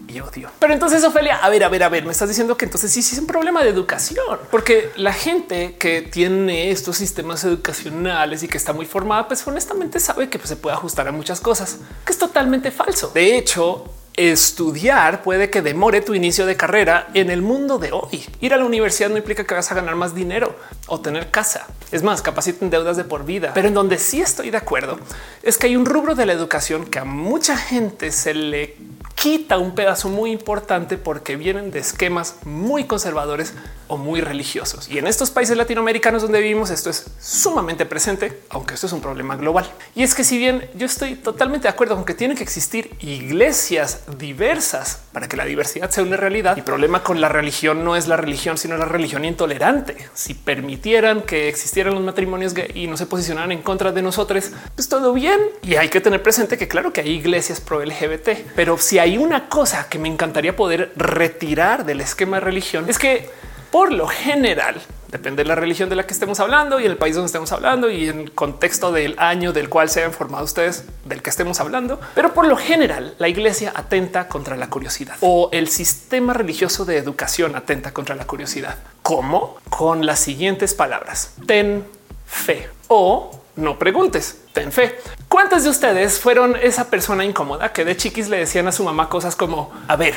S1: y odio. Pero entonces, Ofelia, a ver, a ver, a ver, me estás diciendo que entonces sí, sí es un problema de educación, porque la gente que tiene estos sistemas educacionales y que está muy formada, pues honestamente sabe que pues, se puede ajustar a muchas cosas, que es totalmente falso. De hecho, estudiar puede que demore tu inicio de carrera en el mundo de hoy. Ir a la universidad no implica que vas a ganar más dinero o tener casa. Es más, capaciten deudas de por vida. Pero en donde sí estoy de acuerdo es que hay un rubro de la educación que a mucha gente se le quita un pedazo muy importante porque vienen de esquemas muy conservadores o muy religiosos. Y en estos países latinoamericanos donde vivimos esto es sumamente presente, aunque esto es un problema global. Y es que si bien yo estoy totalmente de acuerdo con que tienen que existir iglesias diversas para que la diversidad sea una realidad, el problema con la religión no es la religión, sino la religión intolerante. Si permitieran que existieran los matrimonios gay y no se posicionaran en contra de nosotros, pues todo bien. Y hay que tener presente que claro que hay iglesias pro LGBT, pero si hay una cosa que me encantaría poder retirar del esquema de religión es que por lo general, depende de la religión de la que estemos hablando y el país donde estemos hablando y el contexto del año del cual se han formado ustedes del que estemos hablando. Pero por lo general, la iglesia atenta contra la curiosidad o el sistema religioso de educación atenta contra la curiosidad. ¿Cómo? Con las siguientes palabras. Ten fe o no preguntes, ten fe. ¿Cuántas de ustedes fueron esa persona incómoda que de chiquis le decían a su mamá cosas como, a ver,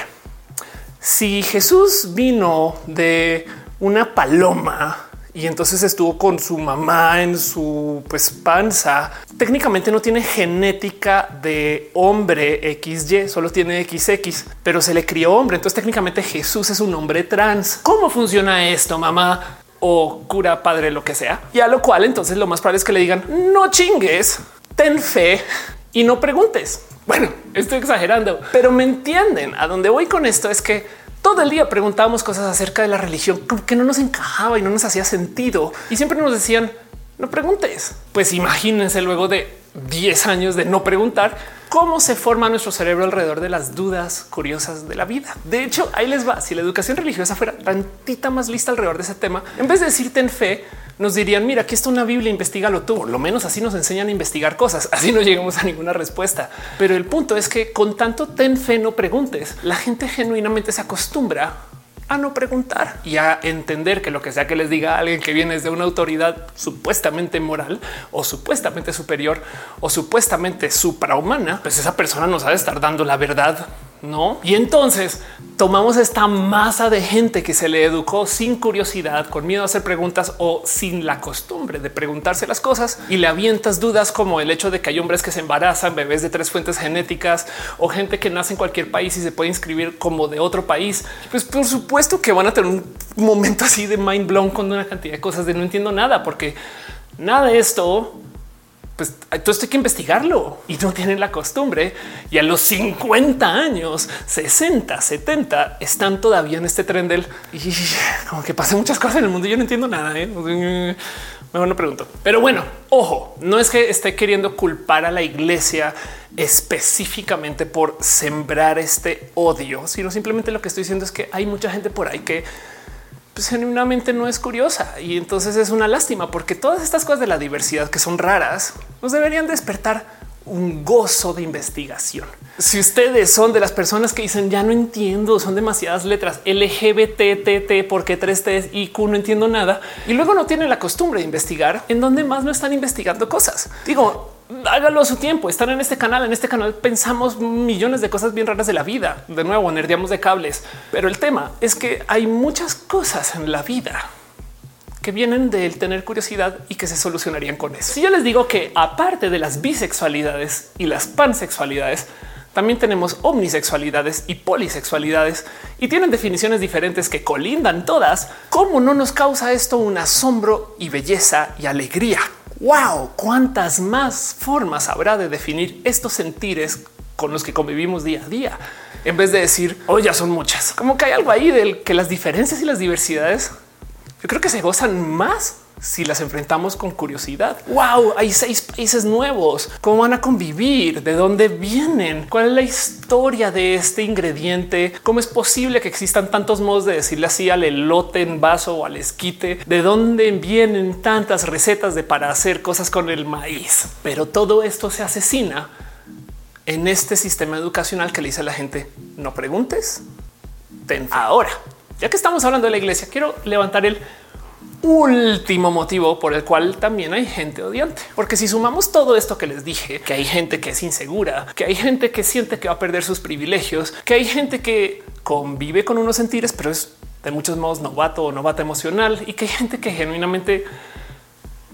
S1: si Jesús vino de una paloma y entonces estuvo con su mamá en su pues, panza, técnicamente no tiene genética de hombre XY, solo tiene XX, pero se le crió hombre. Entonces técnicamente Jesús es un hombre trans. ¿Cómo funciona esto, mamá? O cura, padre, lo que sea. Y a lo cual entonces lo más probable es que le digan no chingues, ten fe y no preguntes. Bueno, estoy exagerando, pero me entienden. A dónde voy con esto es que todo el día preguntábamos cosas acerca de la religión que no nos encajaba y no nos hacía sentido. Y siempre nos decían, no preguntes. Pues imagínense luego de 10 años de no preguntar cómo se forma nuestro cerebro alrededor de las dudas curiosas de la vida. De hecho, ahí les va. Si la educación religiosa fuera tantita más lista alrededor de ese tema, en vez de decirte en fe, nos dirían, mira, aquí está una Biblia, investigalo tú. Lo menos así nos enseñan a investigar cosas. Así no llegamos a ninguna respuesta. Pero el punto es que con tanto ten fe, no preguntes. La gente genuinamente se acostumbra a no preguntar. Y a entender que lo que sea que les diga alguien que viene de una autoridad supuestamente moral o supuestamente superior o supuestamente suprahumana, pues esa persona nos ha de estar dando la verdad no? Y entonces tomamos esta masa de gente que se le educó sin curiosidad, con miedo a hacer preguntas o sin la costumbre de preguntarse las cosas y le avientas dudas como el hecho de que hay hombres que se embarazan, bebés de tres fuentes genéticas o gente que nace en cualquier país y se puede inscribir como de otro país. Pues por supuesto que van a tener un momento así de mind blown con una cantidad de cosas de no entiendo nada, porque nada de esto pues todo esto hay que investigarlo y no tienen la costumbre. Y a los 50 años, 60, 70 están todavía en este tren del y como que pasan muchas cosas en el mundo. Yo no entiendo nada. ¿eh? Mejor no pregunto, pero bueno, ojo, no es que esté queriendo culpar a la iglesia específicamente por sembrar este odio, sino simplemente lo que estoy diciendo es que hay mucha gente por ahí que pues, genuinamente no es curiosa y entonces es una lástima porque todas estas cosas de la diversidad que son raras nos deberían despertar un gozo de investigación. Si ustedes son de las personas que dicen ya no entiendo, son demasiadas letras LGBT, TT, porque tres T y Q no entiendo nada y luego no tienen la costumbre de investigar en donde más no están investigando cosas. Digo, hágalo a su tiempo. Están en este canal. En este canal pensamos millones de cosas bien raras de la vida. De nuevo, nerdeamos de cables. Pero el tema es que hay muchas cosas en la vida que vienen del tener curiosidad y que se solucionarían con eso. Si yo les digo que aparte de las bisexualidades y las pansexualidades, también tenemos omnisexualidades y polisexualidades y tienen definiciones diferentes que colindan todas. ¿Cómo no nos causa esto un asombro y belleza y alegría? Wow, cuántas más formas habrá de definir estos sentires con los que convivimos día a día. En vez de decir, oh, ya son muchas, como que hay algo ahí del que las diferencias y las diversidades yo creo que se gozan más si las enfrentamos con curiosidad. Wow, hay seis países nuevos. ¿Cómo van a convivir? ¿De dónde vienen? ¿Cuál es la historia de este ingrediente? ¿Cómo es posible que existan tantos modos de decirle así al elote en vaso o al esquite? ¿De dónde vienen tantas recetas de para hacer cosas con el maíz? Pero todo esto se asesina en este sistema educacional que le dice a la gente no preguntes. Ten ahora, ya que estamos hablando de la iglesia, quiero levantar el último motivo por el cual también hay gente odiante. Porque si sumamos todo esto que les dije, que hay gente que es insegura, que hay gente que siente que va a perder sus privilegios, que hay gente que convive con unos sentires, pero es de muchos modos novato o novata emocional y que hay gente que genuinamente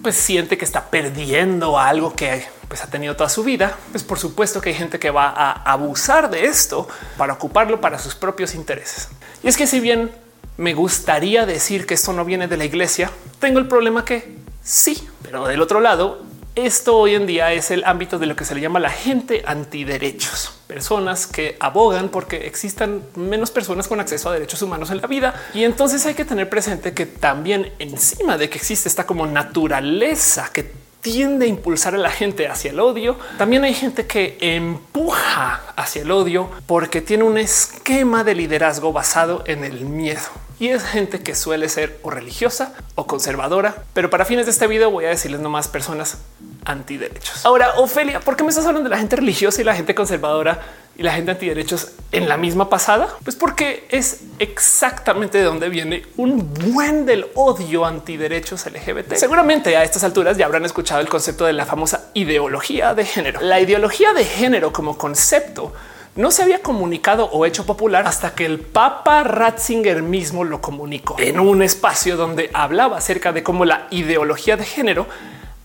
S1: pues siente que está perdiendo algo que pues, ha tenido toda su vida, pues por supuesto que hay gente que va a abusar de esto para ocuparlo para sus propios intereses. Y es que si bien me gustaría decir que esto no viene de la iglesia. Tengo el problema que sí, pero del otro lado, esto hoy en día es el ámbito de lo que se le llama la gente antiderechos, personas que abogan porque existan menos personas con acceso a derechos humanos en la vida. Y entonces hay que tener presente que también encima de que existe esta como naturaleza que tiende a impulsar a la gente hacia el odio. También hay gente que empuja hacia el odio porque tiene un esquema de liderazgo basado en el miedo. Y es gente que suele ser o religiosa o conservadora. Pero para fines de este video voy a decirles nomás personas antiderechos. Ahora, Ofelia, ¿por qué me estás hablando de la gente religiosa y la gente conservadora y la gente antiderechos en la misma pasada? Pues porque es exactamente de donde viene un buen del odio antiderechos LGBT. Seguramente a estas alturas ya habrán escuchado el concepto de la famosa ideología de género. La ideología de género como concepto no se había comunicado o hecho popular hasta que el Papa Ratzinger mismo lo comunicó en un espacio donde hablaba acerca de cómo la ideología de género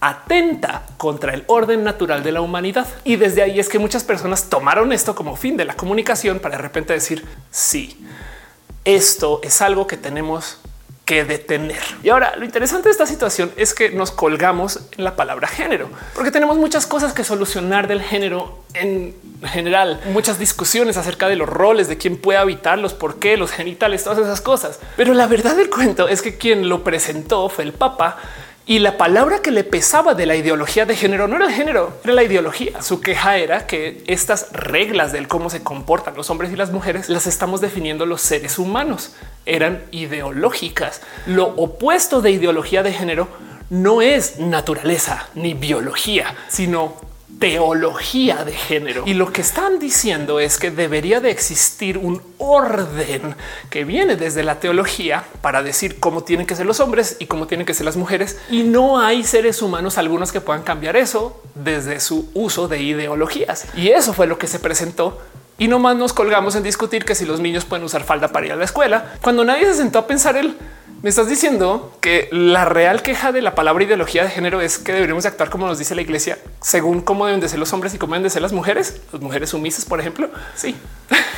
S1: atenta contra el orden natural de la humanidad. Y desde ahí es que muchas personas tomaron esto como fin de la comunicación para de repente decir sí, esto es algo que tenemos que detener. Y ahora lo interesante de esta situación es que nos colgamos en la palabra género, porque tenemos muchas cosas que solucionar del género en general, muchas discusiones acerca de los roles, de quién puede habitarlos, por qué, los genitales, todas esas cosas. Pero la verdad del cuento es que quien lo presentó fue el Papa y la palabra que le pesaba de la ideología de género no era el género, era la ideología. Su queja era que estas reglas del cómo se comportan los hombres y las mujeres las estamos definiendo los seres humanos. Eran ideológicas. Lo opuesto de ideología de género no es naturaleza ni biología, sino teología de género. Y lo que están diciendo es que debería de existir un orden que viene desde la teología para decir cómo tienen que ser los hombres y cómo tienen que ser las mujeres. Y no hay seres humanos algunos que puedan cambiar eso desde su uso de ideologías. Y eso fue lo que se presentó y no más nos colgamos en discutir que si los niños pueden usar falda para ir a la escuela, cuando nadie se sentó a pensar el me estás diciendo que la real queja de la palabra ideología de género es que deberíamos actuar como nos dice la iglesia, según cómo deben de ser los hombres y cómo deben de ser las mujeres, las mujeres sumisas, por ejemplo. Sí,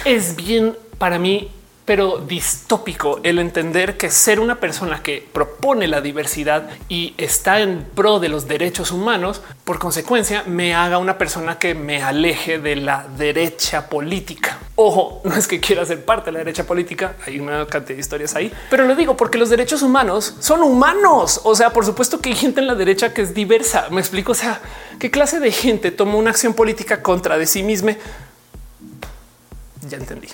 S1: es bien para mí pero distópico el entender que ser una persona que propone la diversidad y está en pro de los derechos humanos, por consecuencia, me haga una persona que me aleje de la derecha política. Ojo, no es que quiera ser parte de la derecha política, hay una cantidad de historias ahí, pero lo digo porque los derechos humanos son humanos. O sea, por supuesto que hay gente en la derecha que es diversa. Me explico. O sea, qué clase de gente toma una acción política contra de sí misma. Ya entendí.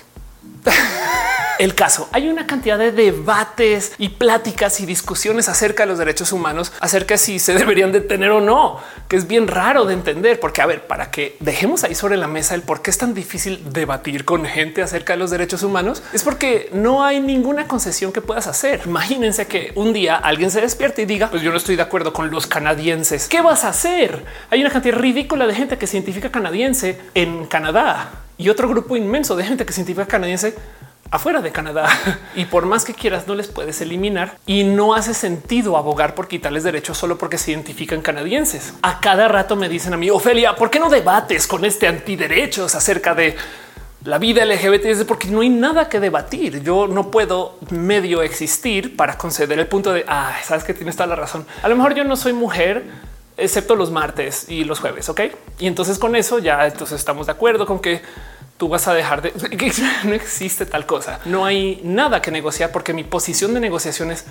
S1: El caso. Hay una cantidad de debates y pláticas y discusiones acerca de los derechos humanos, acerca de si se deberían detener o no, que es bien raro de entender, porque a ver, para que dejemos ahí sobre la mesa el por qué es tan difícil debatir con gente acerca de los derechos humanos, es porque no hay ninguna concesión que puedas hacer. Imagínense que un día alguien se despierte y diga, pues yo no estoy de acuerdo con los canadienses. ¿Qué vas a hacer? Hay una cantidad ridícula de gente que se identifica canadiense en Canadá y otro grupo inmenso de gente que se identifica canadiense afuera de Canadá y por más que quieras no les puedes eliminar y no hace sentido abogar por quitarles derechos solo porque se identifican canadienses. A cada rato me dicen a mí, Ofelia, ¿por qué no debates con este antiderechos acerca de la vida LGBT? Es porque no hay nada que debatir. Yo no puedo medio existir para conceder el punto de, ah, sabes que tienes toda la razón. A lo mejor yo no soy mujer, excepto los martes y los jueves. Ok. Y entonces con eso ya entonces estamos de acuerdo con que tú vas a dejar de no existe tal cosa. No hay nada que negociar porque mi posición de negociación es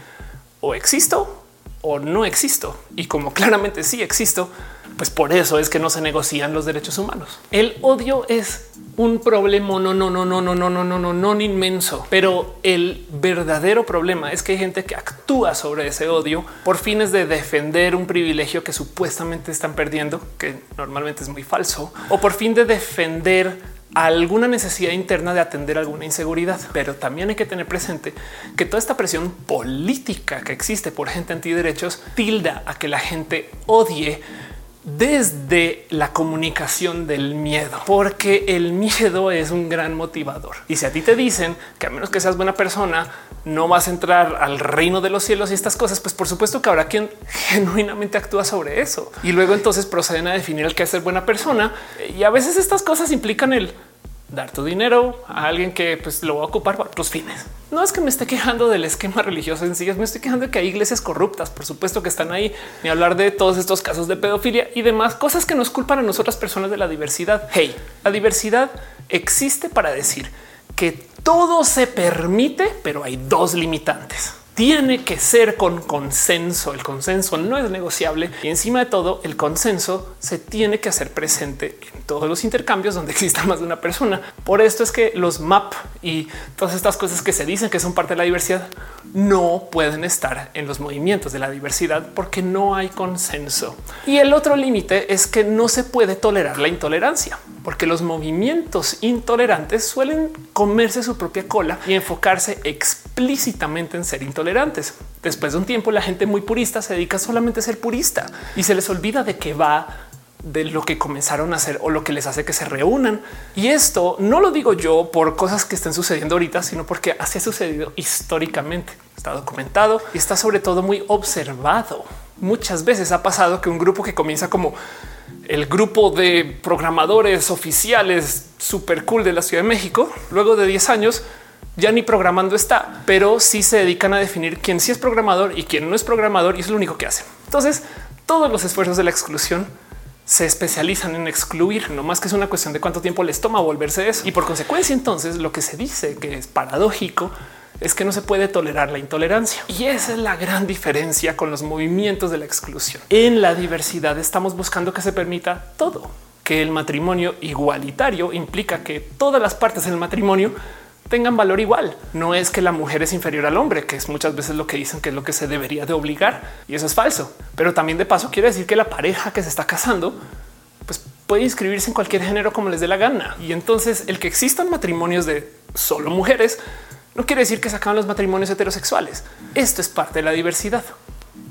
S1: o existo o no existo. Y como claramente sí existo, pues por eso es que no se negocian los derechos humanos. El odio es un problema no, no, no, no, no, no, no, no, no, no inmenso. Pero el verdadero problema es que hay gente que actúa sobre ese odio por fines de defender un privilegio que supuestamente están perdiendo, que normalmente es muy falso, o por fin de defender alguna necesidad interna de atender alguna inseguridad. Pero también hay que tener presente que toda esta presión política que existe por gente antiderechos tilda a que la gente odie desde la comunicación del miedo, porque el miedo es un gran motivador. Y si a ti te dicen que a menos que seas buena persona, no vas a entrar al reino de los cielos y estas cosas, pues por supuesto que habrá quien genuinamente actúa sobre eso. Y luego entonces proceden a definir el que es ser buena persona. Y a veces estas cosas implican el dar tu dinero a alguien que pues, lo va a ocupar para otros fines. No es que me esté quejando del esquema religioso en sí, me estoy quejando de que hay iglesias corruptas, por supuesto que están ahí, ni hablar de todos estos casos de pedofilia y demás cosas que nos culpan a nosotras personas de la diversidad. Hey, la diversidad existe para decir que todo se permite, pero hay dos limitantes tiene que ser con consenso. El consenso no es negociable y encima de todo el consenso se tiene que hacer presente en todos los intercambios donde exista más de una persona. Por esto es que los MAP y todas estas cosas que se dicen que son parte de la diversidad no pueden estar en los movimientos de la diversidad porque no hay consenso. Y el otro límite es que no se puede tolerar la intolerancia porque los movimientos intolerantes suelen comerse su propia cola y enfocarse explícitamente en ser intolerantes. Después de un tiempo, la gente muy purista se dedica solamente a ser purista y se les olvida de que va de lo que comenzaron a hacer o lo que les hace que se reúnan. Y esto no lo digo yo por cosas que estén sucediendo ahorita, sino porque así ha sucedido históricamente. Está documentado y está sobre todo muy observado. Muchas veces ha pasado que un grupo que comienza como el grupo de programadores oficiales super cool de la Ciudad de México, luego de 10 años, ya ni programando está, pero sí se dedican a definir quién sí es programador y quién no es programador y es lo único que hacen. Entonces, todos los esfuerzos de la exclusión se especializan en excluir, no más que es una cuestión de cuánto tiempo les toma volverse eso. Y por consecuencia, entonces lo que se dice que es paradójico es que no se puede tolerar la intolerancia. Y esa es la gran diferencia con los movimientos de la exclusión. En la diversidad estamos buscando que se permita todo, que el matrimonio igualitario implica que todas las partes del matrimonio tengan valor igual. No es que la mujer es inferior al hombre, que es muchas veces lo que dicen que es lo que se debería de obligar y eso es falso. Pero también de paso quiere decir que la pareja que se está casando pues puede inscribirse en cualquier género como les dé la gana. Y entonces el que existan matrimonios de solo mujeres no quiere decir que se acaban los matrimonios heterosexuales. Esto es parte de la diversidad,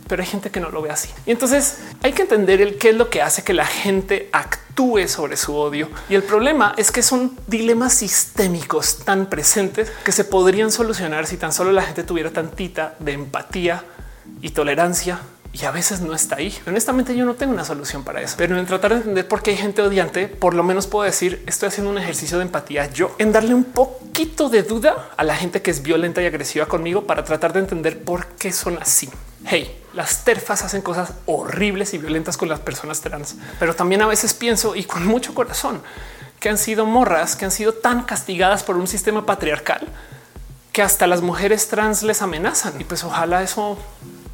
S1: pero hay gente que no lo ve así. Y entonces hay que entender el qué es lo que hace que la gente actúe sobre su odio. Y el problema es que son dilemas sistémicos tan presentes que se podrían solucionar si tan solo la gente tuviera tantita de empatía y tolerancia y a veces no está ahí. Honestamente, yo no tengo una solución para eso, pero en tratar de entender por qué hay gente odiante, por lo menos puedo decir estoy haciendo un ejercicio de empatía yo en darle un poquito de duda a la gente que es violenta y agresiva conmigo para tratar de entender por qué son así. Hey, las terfas hacen cosas horribles y violentas con las personas trans, pero también a veces pienso y con mucho corazón que han sido morras que han sido tan castigadas por un sistema patriarcal que hasta las mujeres trans les amenazan y pues ojalá eso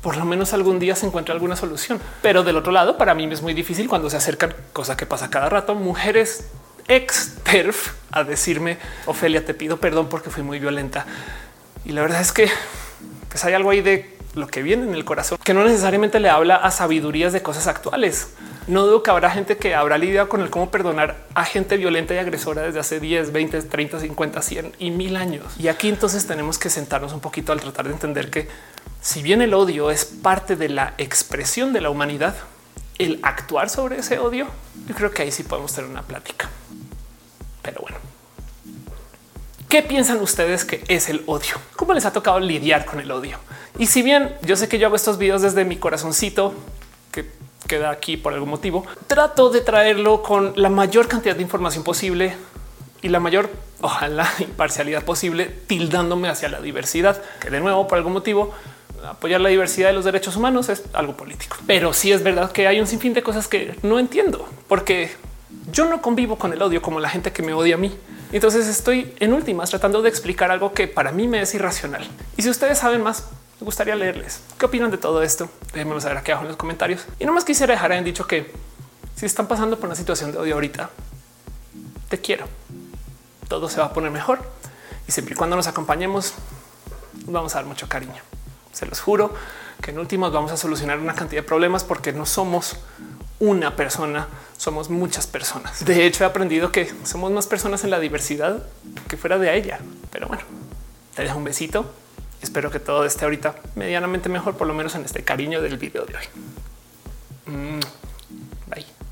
S1: por lo menos algún día se encuentra alguna solución. Pero del otro lado, para mí es muy difícil cuando se acercan, cosa que pasa cada rato, mujeres ex perf a decirme, Ofelia, te pido perdón porque fui muy violenta. Y la verdad es que pues hay algo ahí de lo que viene en el corazón, que no necesariamente le habla a sabidurías de cosas actuales. No dudo que habrá gente que habrá lidiado con el cómo perdonar a gente violenta y agresora desde hace 10, 20, 30, 50, 100 y mil años. Y aquí entonces tenemos que sentarnos un poquito al tratar de entender que si bien el odio es parte de la expresión de la humanidad, el actuar sobre ese odio, yo creo que ahí sí podemos tener una plática. Pero bueno, ¿qué piensan ustedes que es el odio? ¿Cómo les ha tocado lidiar con el odio? Y si bien yo sé que yo hago estos videos desde mi corazoncito, que queda aquí por algún motivo, trato de traerlo con la mayor cantidad de información posible y la mayor, ojalá, imparcialidad posible, tildándome hacia la diversidad, que de nuevo, por algún motivo, apoyar la diversidad de los derechos humanos es algo político. Pero sí es verdad que hay un sinfín de cosas que no entiendo, porque yo no convivo con el odio como la gente que me odia a mí. Entonces estoy en últimas tratando de explicar algo que para mí me es irracional. Y si ustedes saben más, me gustaría leerles qué opinan de todo esto. Déjenme saber aquí abajo en los comentarios. Y nomás quisiera dejar en dicho que si están pasando por una situación de odio ahorita, te quiero. Todo se va a poner mejor y siempre y cuando nos acompañemos, vamos a dar mucho cariño. Se los juro que en últimos vamos a solucionar una cantidad de problemas porque no somos una persona, somos muchas personas. De hecho, he aprendido que somos más personas en la diversidad que fuera de ella. Pero bueno, te dejo un besito. Espero que todo esté ahorita medianamente mejor, por lo menos en este cariño del video de hoy. Mm, bye.